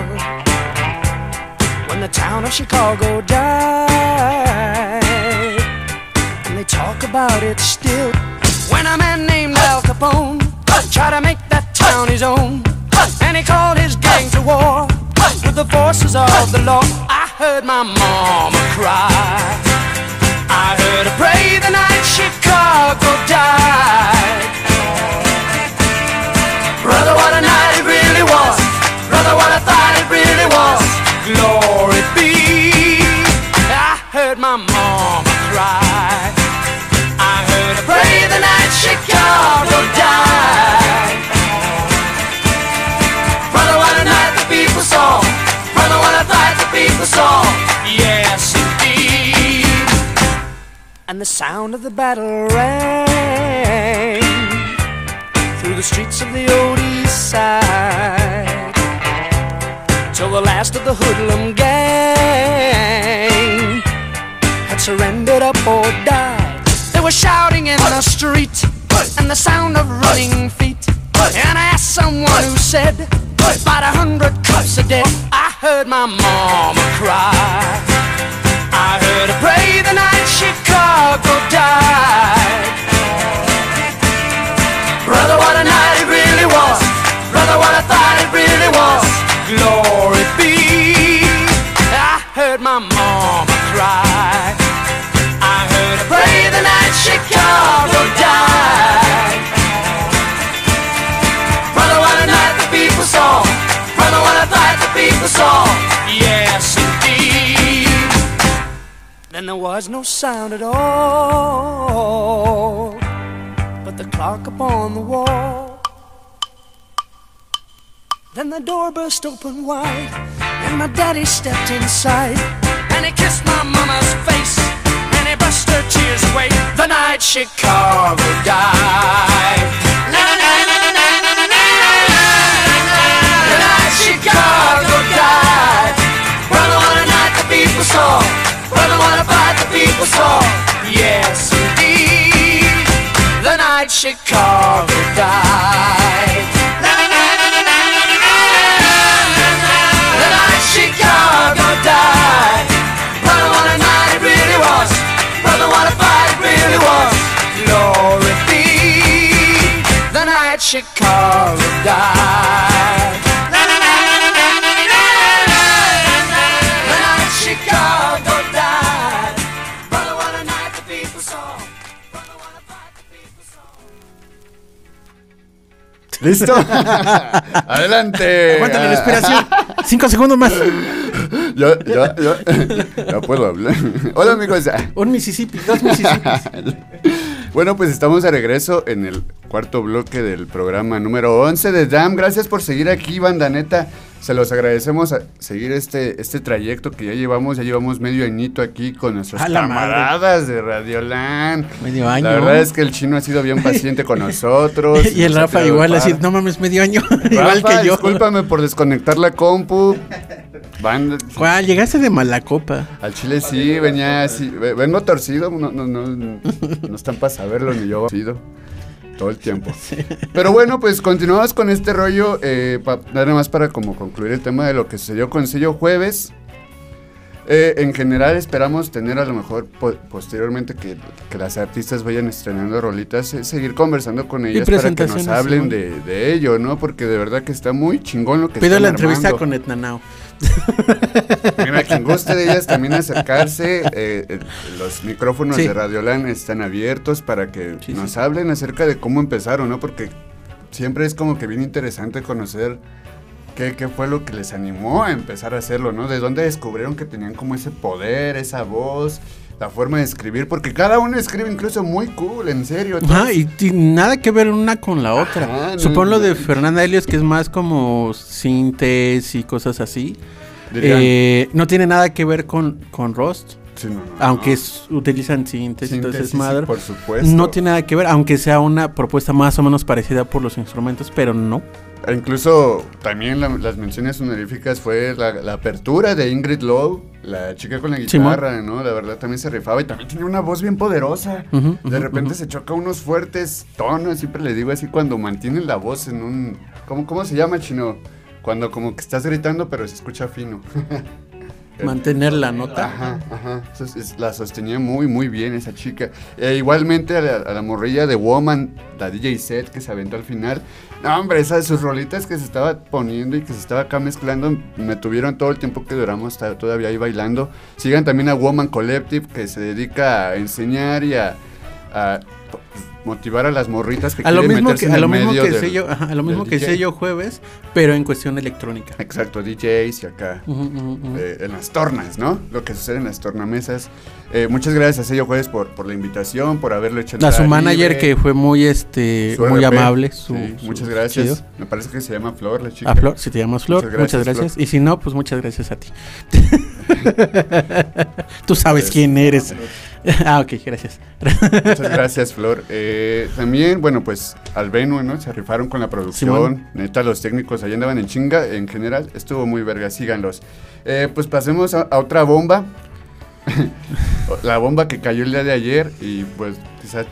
the town of Chicago died, and they talk about it still. When a man named Al Capone tried to make that town his own, and he called his gang to war with the forces of the law. I heard my mama cry. I heard her pray the night Chicago died. Brother, what a night it really was. Brother, what I thought it really was. Glory be. I heard my mama cry. I heard her pray the night Chicago died. Brother, what a night the people saw. Brother, what a night the people saw. Yes, indeed. And the sound of the battle rang through the streets of the old east side till the last of the hoodlum gang had surrendered up or died. They were shouting in the street and the sound of running feet. And I asked someone who said, about a hundred cops are dead. I heard my mama cry. I heard her pray the night Chicago died. Brother, what a night it really was. Brother, what I thought it really was. Glory be. I heard my mama cry. I heard her pray the night Chicago died. Brother, what a night the people saw. Brother, what I thought the people saw. Yes, indeed. Then there was no sound at all but the clock upon the wall. Then the door burst open wide, and my daddy stepped inside, and he kissed my mama's face, and he brushed her tears away. The night Chicago died. Chicago died. Brother, what a night the people saw. Brother, what a fight the people saw. Yes, indeed. The night Chicago died. The night Chicago died. Na, na, na, na, na, na, na, na, na. The night Chicago died. Brother, what a night the people saw. Brother, what a fight the people saw. ¿Listo? Adelante. Aguántale la inspiración. Cinco segundos más. Yo, yo, yo, no puedo hablar. Hola amigos. Un Mississippi, dos Mississippis. Bueno, pues estamos de regreso en el cuarto bloque del programa número 11 de DAM. Gracias por seguir aquí, banda neta. Se los agradecemos a seguir este, este trayecto que ya llevamos. Ya llevamos medio añito aquí con nuestros A la madre. camaradas de Radioland. Medio año. La verdad es que el chino ha sido bien [laughs] paciente con nosotros. y el Rafa igual así, no mames, medio año. [laughs] igual Rafa, que yo. Discúlpame por desconectar la compu. Banda- ¿Cuál? Llegaste de mala copa. al chile sí, venía así. ve- Vengo torcido, no, no, no, no están para saberlo ni yo torcido. Todo el tiempo. [laughs] Pero bueno, pues continuamos con este rollo. Eh, pa- nada más para como concluir el tema de lo que sucedió con Sello Jueves. Eh, en general esperamos tener a lo mejor po- posteriormente que, que las artistas vayan estrenando rolitas, eh, seguir conversando con ellas para que nos hablen de, de ello, ¿no? Porque de verdad que está muy chingón lo que Pido la entrevista con Etnanao. Mira, [laughs] quien guste de ellas también acercarse. eh, eh, los micrófonos Sí. de Radiolan están abiertos para que Sí, nos sí. hablen acerca de cómo empezaron, ¿no? Porque siempre es como que bien interesante conocer qué, qué fue lo que les animó a empezar a hacerlo, ¿no? De dónde descubrieron que tenían como ese poder, esa voz, la forma de escribir, porque cada uno escribe incluso muy cool, en serio. Ajá, todos- y, y nada que ver una con la otra. Ajá, no, Supongo lo de Fernanda Helios, que es más como sintes y cosas así. Eh, no tiene nada que ver con, con Rust. sí, no, no, Aunque es- utilizan sintes, entonces madre. por supuesto. No tiene nada que ver, aunque sea una propuesta más o menos parecida por los instrumentos, pero no. E Incluso también la- las menciones honoríficas fue la, la apertura de Ingrid Lowe, la chica con la guitarra, ¿no? La verdad también se rifaba y también tenía una voz bien poderosa. De repente se choca unos fuertes tonos, siempre le digo así cuando mantienen la voz en un... ¿Cómo, cómo se llama, chino? Cuando como que estás gritando pero se escucha fino. [laughs] Mantener la nota. Ajá, ajá. La sostenía muy, muy bien esa chica. E igualmente a la, a la morrilla de Woman, la DJ set que se aventó al final. No, hombre, esas sus rolitas que se estaba poniendo y que se estaba acá mezclando, me tuvieron todo el tiempo que duramos todavía ahí bailando. Sigan también a Woman Collective, que se dedica a enseñar y a, a motivar a las morritas que A lo quieren mismo meterse que, en a el lo mismo medio que del- sello, ajá, a lo mismo que DJ. sello jueves, pero en cuestión electrónica. Exacto, DJs y acá. Eh, en las tornas, ¿no? Lo que sucede en las tornamesas. Eh, muchas gracias a Sello Jueves por, por la invitación, por haberlo hecho A su manager libre. que fue muy este Su muy RP. amable. su- Sí, su- muchas gracias. chido. Me parece que se llama Flor, la chica. A Flor, si te llamas Flor, Muchas muchas gracias, gracias. Flor. Y si no, pues muchas gracias a ti. [laughs] Tú sabes quién eres. [laughs] ah, ok, gracias. Muchas [laughs] gracias, Flor. Eh, también, bueno, pues al Venue, ¿no? Se rifaron con la producción. Simón. Neta, los técnicos ahí andaban en chinga. En general, estuvo muy verga. Síganlos. Eh, pues pasemos a, a otra bomba. [laughs] la bomba que cayó el día de ayer. Y pues, quizá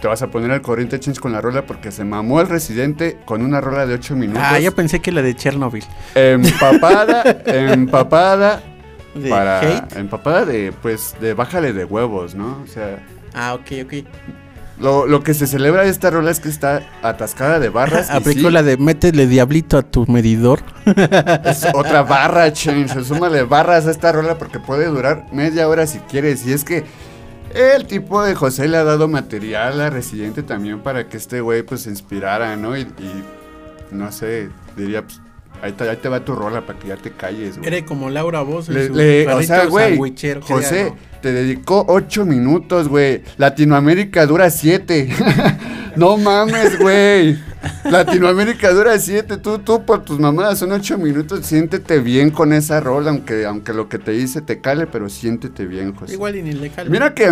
te vas a poner al corriente, chins, con la rola porque se mamó el residente con una rola de 8 minutos. Ah, yo pensé que la de Chernobyl. Empapada, empapada. ¿De para hate? empapada de pues de bájale de huevos, ¿no? O sea, Ah, ok, ok. lo, lo que se celebra de esta rola es que está atascada de barras. [laughs] Aplicó sí, la de métele diablito a tu medidor. [laughs] es otra barra, change. Súmale barras a esta rola porque puede durar media hora si quieres. Y es que el tipo de José le ha dado material a Residente también para que este güey pues se inspirara, ¿no? Y, y, no sé, diría, pues, ahí te, ahí te va tu rola para que ya te calles, güey. Era como Laura en Le- le- o sea, güey, José. Te dedicó ocho minutos, güey. Latinoamérica dura siete. [laughs] no mames, güey. Latinoamérica dura siete. Tú, tú por tus mamadas son ocho minutos. Siéntete bien con esa rola, aunque, aunque lo que te dice te cale, pero siéntete bien, José. Igual y ni le calma. Mira que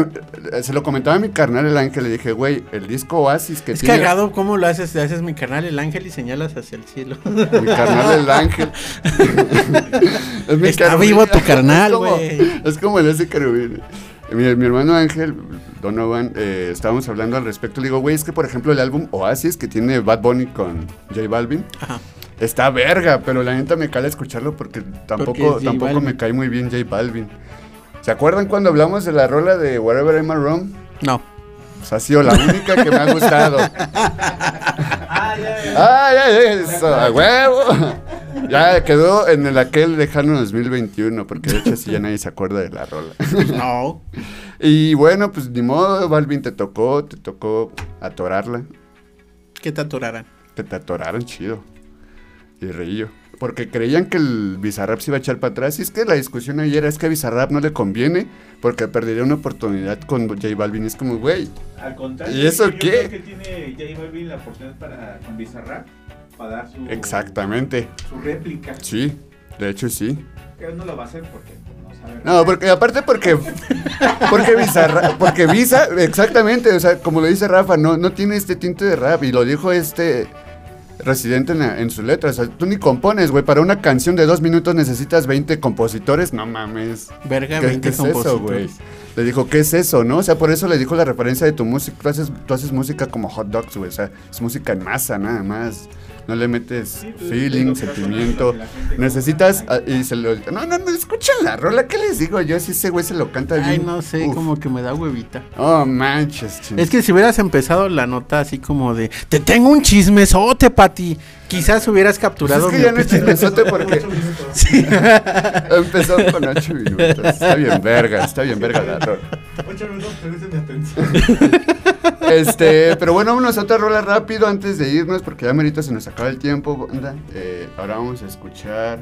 eh, se lo comentaba a mi carnal el ángel, le dije, güey, el disco Oasis que Es tiene... cagado cómo lo haces, haces mi canal el ángel y señalas hacia el cielo. Mi carnal el ángel. [laughs] [laughs] Es mi Está carnal. vivo tu carnal, Es güey. Es como el ese querubín. Mi, mi hermano Ángel, Donovan, eh, estábamos hablando al respecto. Le digo, güey, es que por ejemplo el álbum Oasis que tiene Bad Bunny con J Balvin, Ajá. está verga, pero la neta me cala escucharlo porque tampoco, Porque tampoco Balvin. me cae muy bien J Balvin. ¿Se acuerdan cuando hablamos de la rola de Wherever I'm Wrong? No. Pues ha sido la única que me ha gustado. [laughs] ¡Ay, ay, eso! ¡A huevo! Ya quedó en el aquel lejano 2021, porque de hecho así ya nadie se acuerda de la rola. No. [laughs] Y bueno, pues ni modo, Balvin te tocó, te tocó atorarla. ¿Qué te atorarán? que te atoraron chido. Y reío. Porque creían que el Bizarrap se iba a echar para atrás. Y es que la discusión ayer es que a Bizarrap no le conviene porque perdería una oportunidad con J Balvin. Es como, güey, Al contrario, ¿Y eso yo qué? creo que tiene J Balvin la oportunidad para con Bizarrap para dar su exactamente. su réplica. Sí, de hecho sí. Que no lo va a hacer porque pues, no porque aparte porque [laughs] porque Bizarra, porque Visa, exactamente, o sea, como lo dice Rafa, no, no tiene este tinte de rap y lo dijo este residente en, la- en su letra, o sea, tú ni compones, güey, para una canción de dos minutos necesitas 20 compositores, no mames. Verga, ¿Qué, 20 qué es eso, compositores. güey? Le dijo, ¿qué es eso, no? O sea, por eso le dijo la referencia de tu música, tú haces, tú haces música como hot dogs, güey, o sea, es música en masa, nada más. No le metes Sí, pues, feeling, sentimiento. Necesitas como- ah, y se lo No, no, no, escuchen la rola, ¿qué les digo yo? Si ese güey se lo canta bien. Ay, no sé, uf. como que me da huevita. Oh, manches, ching. Es que si hubieras empezado la nota así como de Te tengo un chismesote, Pati Quizás hubieras Pues capturado es que mi ya no es porque [laughs] Sí. empezó con 8 minutos. Está bien verga, está bien verga la rola. Ocho minutos, presten mi atención. Este, pero bueno, vámonos a otra rola rápido antes de irnos porque ya merito se nos acaba el tiempo, banda. Eh, ahora vamos a escuchar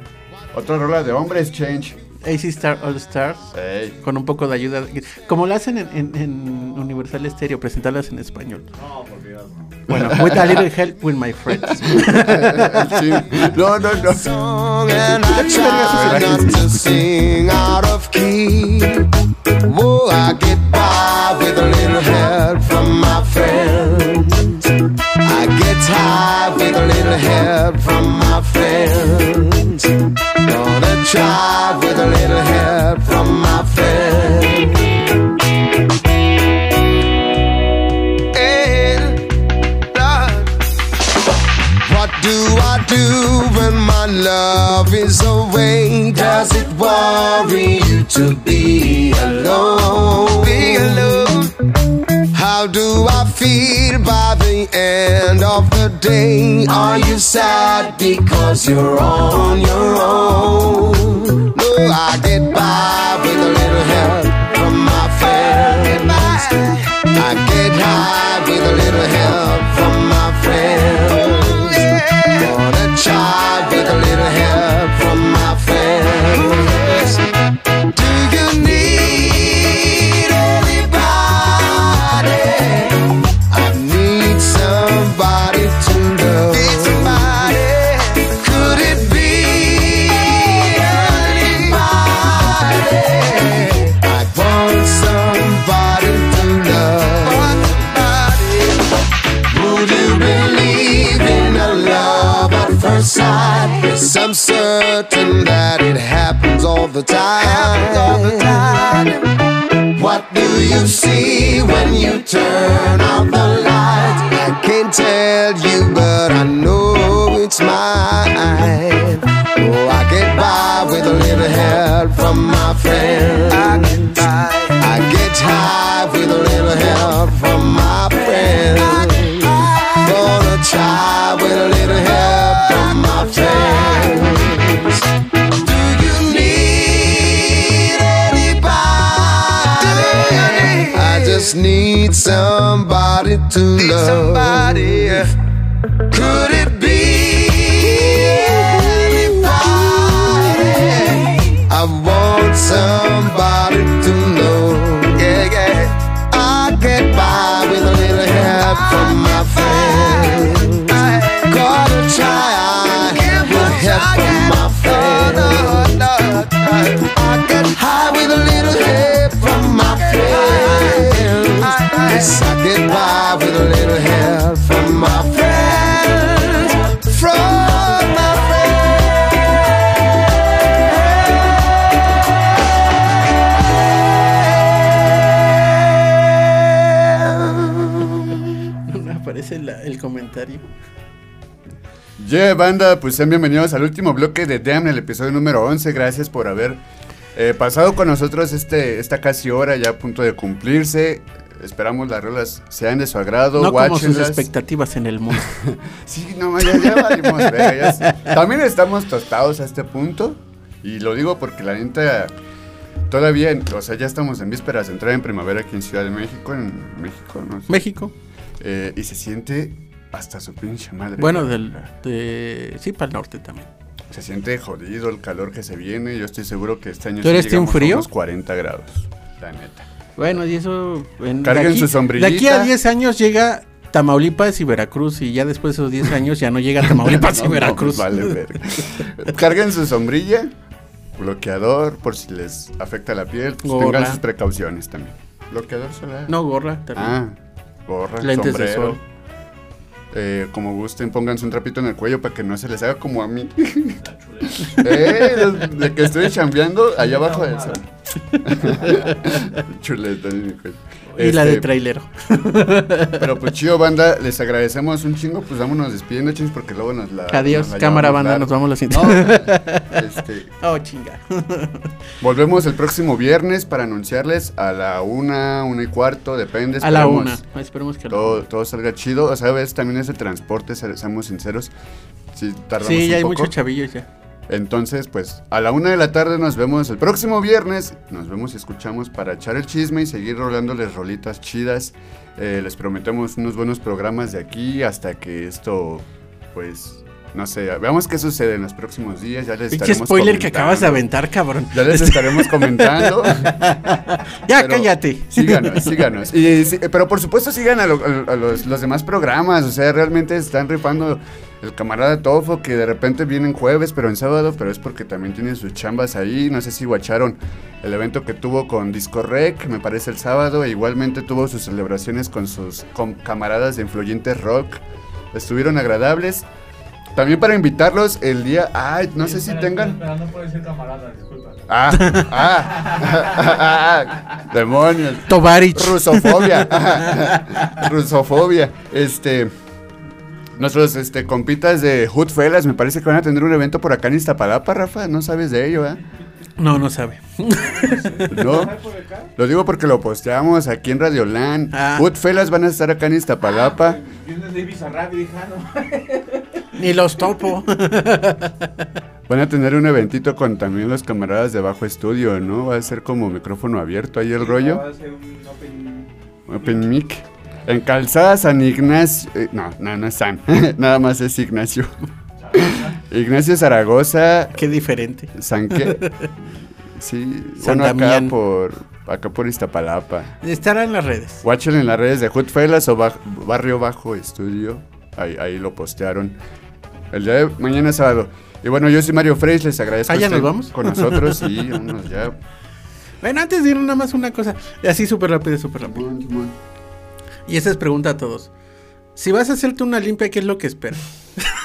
otra rola de Hombres Change. AC Star All Stars Ey. Con un poco de ayuda Como lo hacen en, en- en Universal Stereo Presentarlas en español No, por. [laughs] Bueno, with a little help with my friends [laughs] Sí. No, no, no. song and I try not to sing out of key. Whoa, I get by with a little help from my friends. I get high with a little help from my friends. Gonna try with a little help from my friends. Do I do when my love is away? Does it worry you to be alone? Be alone. How do I feel by the end of the day? Are you sad because you're on your own? No, I get by with a little help from my friends. I get high with a little help from certain that it happens all the time. All the time. What do you see when you turn out the light? I can't tell you, but I know it's mine. Need somebody to love. Somebody. Could it be anybody? I want somebody to know. Yeah, yeah. I get by with a little help from my friends. Gotta try with help from my friends. Comentario Yeah, banda, pues sean bienvenidos al último bloque de Damn, el episodio número 11. Gracias por haber eh, pasado con nosotros este, esta casi hora ya a punto de cumplirse. Esperamos las rolas sean de su agrado. No como sus expectativas en el mundo [laughs] Sí, no, ya, ya valimos ya. También estamos tostados a este punto. Y lo digo porque la neta, todavía, o sea, ya estamos en vísperas de entrar en primavera aquí en Ciudad de México, en México, ¿no? México Eh, y se siente hasta su pinche madre. Bueno, del, de, sí, para el norte también. Se siente jodido el calor que se viene. Yo estoy seguro que este año ¿Tú eres a frío? unos 40 grados. La neta. Bueno, y eso... en- Carguen aquí- su sombrillita. De aquí a 10 años llega Tamaulipas y Veracruz y ya después de esos 10 años ya no llega [laughs] Tamaulipas [laughs] No, y no, Veracruz. pues vale, verga. Carguen su sombrilla, bloqueador, por si les afecta la piel. pues tengan sus precauciones también. Bloqueador solar. No, gorra también. Ah, gorra, Lentes de sol. Eh, como gusten, pónganse un trapito en el cuello para que no se les haga como a mí. [laughs] eh, de, que estoy chambeando allá abajo del sol. [laughs] Chuleta en mi cuello. Y la de Este, trailero. [laughs] Pero pues chido, banda, les agradecemos un chingo. Pues vámonos despidiendo, chingos, porque luego nos la. Adiós, nos la cámara banda, largo. nos vamos la No, siguiente. este, [laughs] oh, chinga. [laughs] volvemos el próximo viernes para anunciarles a la una, una y cuarto, depende. A la una. Esperemos que a Todo, todo salga chido. O sea, ves, también ese transporte, se- seamos sinceros. Si tardamos Sí, un ya hay poco. muchos chavillos ya. Entonces, pues a la una de la tarde nos vemos el próximo viernes. Nos vemos y escuchamos para echar el chisme y seguir rolándoles rolitas chidas. Eh, les prometemos unos buenos programas de aquí hasta que esto, pues, no sé, veamos qué sucede en los próximos días. Ya les Pinche estaremos spoiler que acabas de comentando. aventar, cabrón. Ya les estaremos comentando. [laughs] Ya, cállate. Síganos, síganos. Y, sí, pero por supuesto sigan a, lo- a- a los, los demás programas. O sea, realmente están rifando el camarada Tofo que de repente viene en jueves, pero en sábado, pero es porque también tiene sus chambas ahí. No sé si guacharon el evento que tuvo con Disco Rec, me parece el sábado. E igualmente tuvo sus celebraciones con sus com- camaradas de Influyentes Rock. Estuvieron agradables. También para invitarlos el día... Ay, no sé si tengan... Pero no puede ser camarada, disculpa. Ah, ah, ah, demonios. Tovarich. Rusofobia. [laughs] Rusofobia. Este. Nuestros este, compitas de Hood Fellas me parece que van a tener un evento por acá en Iztapalapa, Rafa. No sabes de ello, ¿eh? No, no sabe. [laughs] No. Lo digo porque lo posteamos aquí en Radio Land. Ah. Hood Fellas van a estar acá en Iztapalapa. Ah, no. [laughs] Ni los topo. [laughs] Van a tener un eventito con también los camaradas de Bajo Estudio, ¿no? Va a ser como micrófono abierto ahí el rollo. Va a ser un open... Open Mic. En Calzada San Ignacio. eh, no, no, no es San. [laughs] Nada más es Ignacio. [laughs] Ignacio Zaragoza. Qué diferente. ¿San qué? [laughs] Sí, San bueno, acá Damián. por, acá por Iztapalapa. Estará en las redes. Watchen en las redes de Hoodfellas o Barrio Bajo Estudio. Ahí, ahí lo postearon. El día de mañana es sábado. Y bueno, yo soy Mario Freys, les agradezco Ah, ¿ya nos vamos? con nosotros y vámonos ya. Bueno, antes de ir nada más una cosa. Así súper rápido, súper rápido. Y esa es pregunta a todos. Si vas a hacerte una limpia, ¿qué es lo que esperas?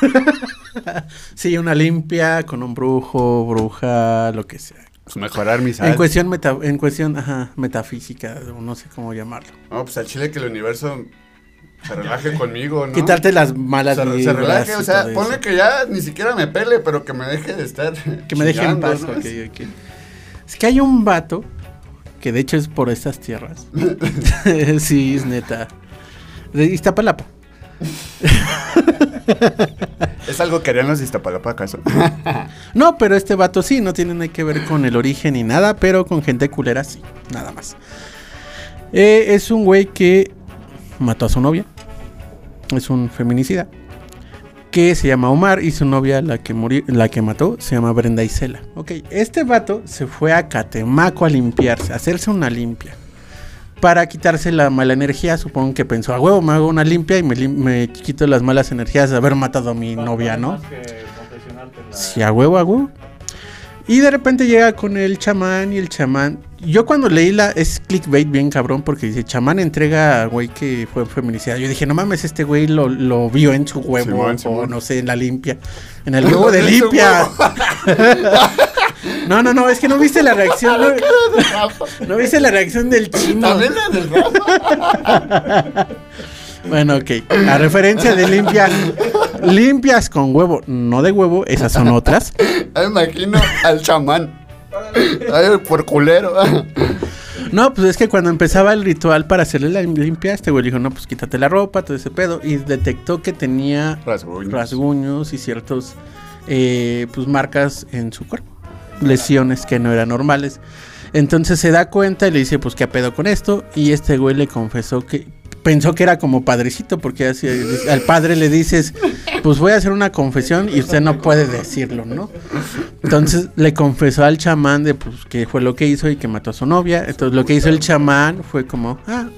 [laughs] sí, una limpia con un brujo, bruja, lo que sea. Pues mejorar mis En cuestión, meta- en cuestión ajá, metafísica, o no sé cómo llamarlo. No, pues al chile que el universo se relaje conmigo, ¿no? Quitarte las malas se, se relaje, o sea, ponle eso. que ya ni siquiera me pele, pero que me deje de estar. Que me dejen en paz. Es que hay un vato que de hecho es por estas tierras. [laughs] [laughs] sí, es neta. De Iztapalapa. ¿Es algo que harían los de Iztapalapa acaso? [laughs] No, pero este vato sí, no tiene nada que ver con el origen ni nada, pero con gente culera sí, nada más. Eh, es un güey que mató a su novia. Es un feminicida. Que se llama Omar y su novia, la que murió, la que mató, se llama Brenda Isela. Ok, este vato se fue a Catemaco a limpiarse, a hacerse una limpia. Para quitarse la mala energía, supongo que pensó, a huevo, me hago una limpia y me, lim- me quito las malas energías de haber matado a mi novia, ¿no? Que la... Sí, a huevo, a huevo. Y de repente llega con el chamán y el chamán. Yo cuando leí la. Es clickbait bien cabrón porque dice: chamán entrega a güey que fue feminicida. Yo dije: no mames, este güey lo, lo vio en su huevo Simón, o Simón. no sé, en la limpia. En el huevo de [laughs] limpia. no, no, no, es que no viste la reacción. [laughs] No, no viste la reacción del chino. También la del Rafa. [laughs] Bueno, ok. A referencia de limpias. Limpias con huevo, no de huevo, esas son otras. Me imagino al chamán. Ay, por culero. No, pues es que cuando empezaba el ritual para hacerle la limpia, este güey dijo, no, pues quítate la ropa, todo ese pedo. Y detectó que tenía Rasguños. rasguños y ciertos, eh, pues marcas en su cuerpo. Lesiones que no eran normales. Entonces se da cuenta y le dice, pues qué pedo con esto. Y este güey le confesó que pensó que era como padrecito, porque así, al padre le dices, pues voy a hacer una confesión y usted no puede decirlo, ¿no? Entonces le confesó al chamán de pues que fue lo que hizo y que mató a su novia. Entonces lo que hizo el chamán fue como, ah,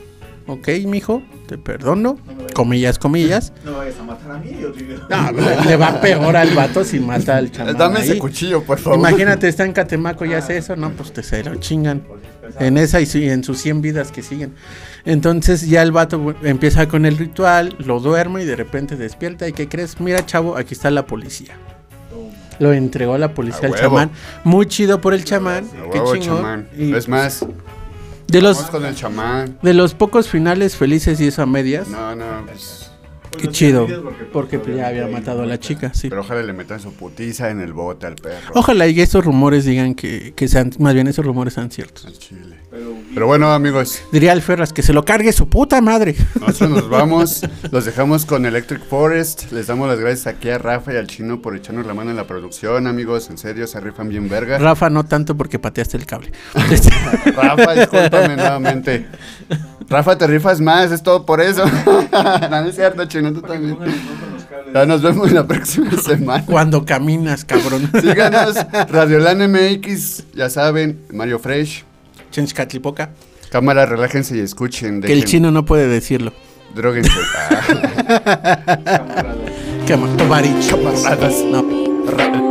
ok, mijo, te perdono, comillas, comillas. No vayas a matar a mí, yo te digo. No, le, le va peor al vato si mata al chamán. Dame ese ahí. cuchillo, por favor. Imagínate, está en Catemaco y hace eso, no, pues te se lo chingan. En esa y su- y en sus 100 vidas que siguen. Entonces ya el vato empieza con el ritual, lo duerme y de repente despierta. ¿Y qué crees? Mira, chavo, aquí está la policía. Lo entregó a la policía al chamán. Muy chido por el chamán. Qué huevo, chingón. chamán. Y Es más, de los, vamos con el chamán. de los pocos finales felices y eso a medias. No, no, pues. Qué chido. Porque pues, ya había matado a la chica, sí. Pero ojalá le metan su putiza en el bote al perro. Ojalá y esos rumores digan que, que sean, más bien esos rumores sean ciertos. Al chile. Pero bueno, amigos, Diría al Ferras que se lo cargue su puta madre. nosotros nos [laughs] vamos. Los dejamos con Electric Forest. Les damos las gracias aquí a Rafa y al chino por echarnos la mano en la producción, amigos. En serio, se rifan bien verga. Rafa, no tanto porque pateaste el cable. [laughs] [laughs] Rafa, discúlpame nuevamente. Rafa, te rifas más, es todo por eso. no, no es cierto, chino, tú también. Ya nos vemos la próxima semana. Cuando caminas, cabrón. Síganos, Radiolan MX, ya saben, Mario Fresh. Chenchcatlipoca. Cámara, relájense y escuchen. Que el dejen- chino no puede decirlo. Dróguense. [laughs] Ah, Tovarich. camaradas. No.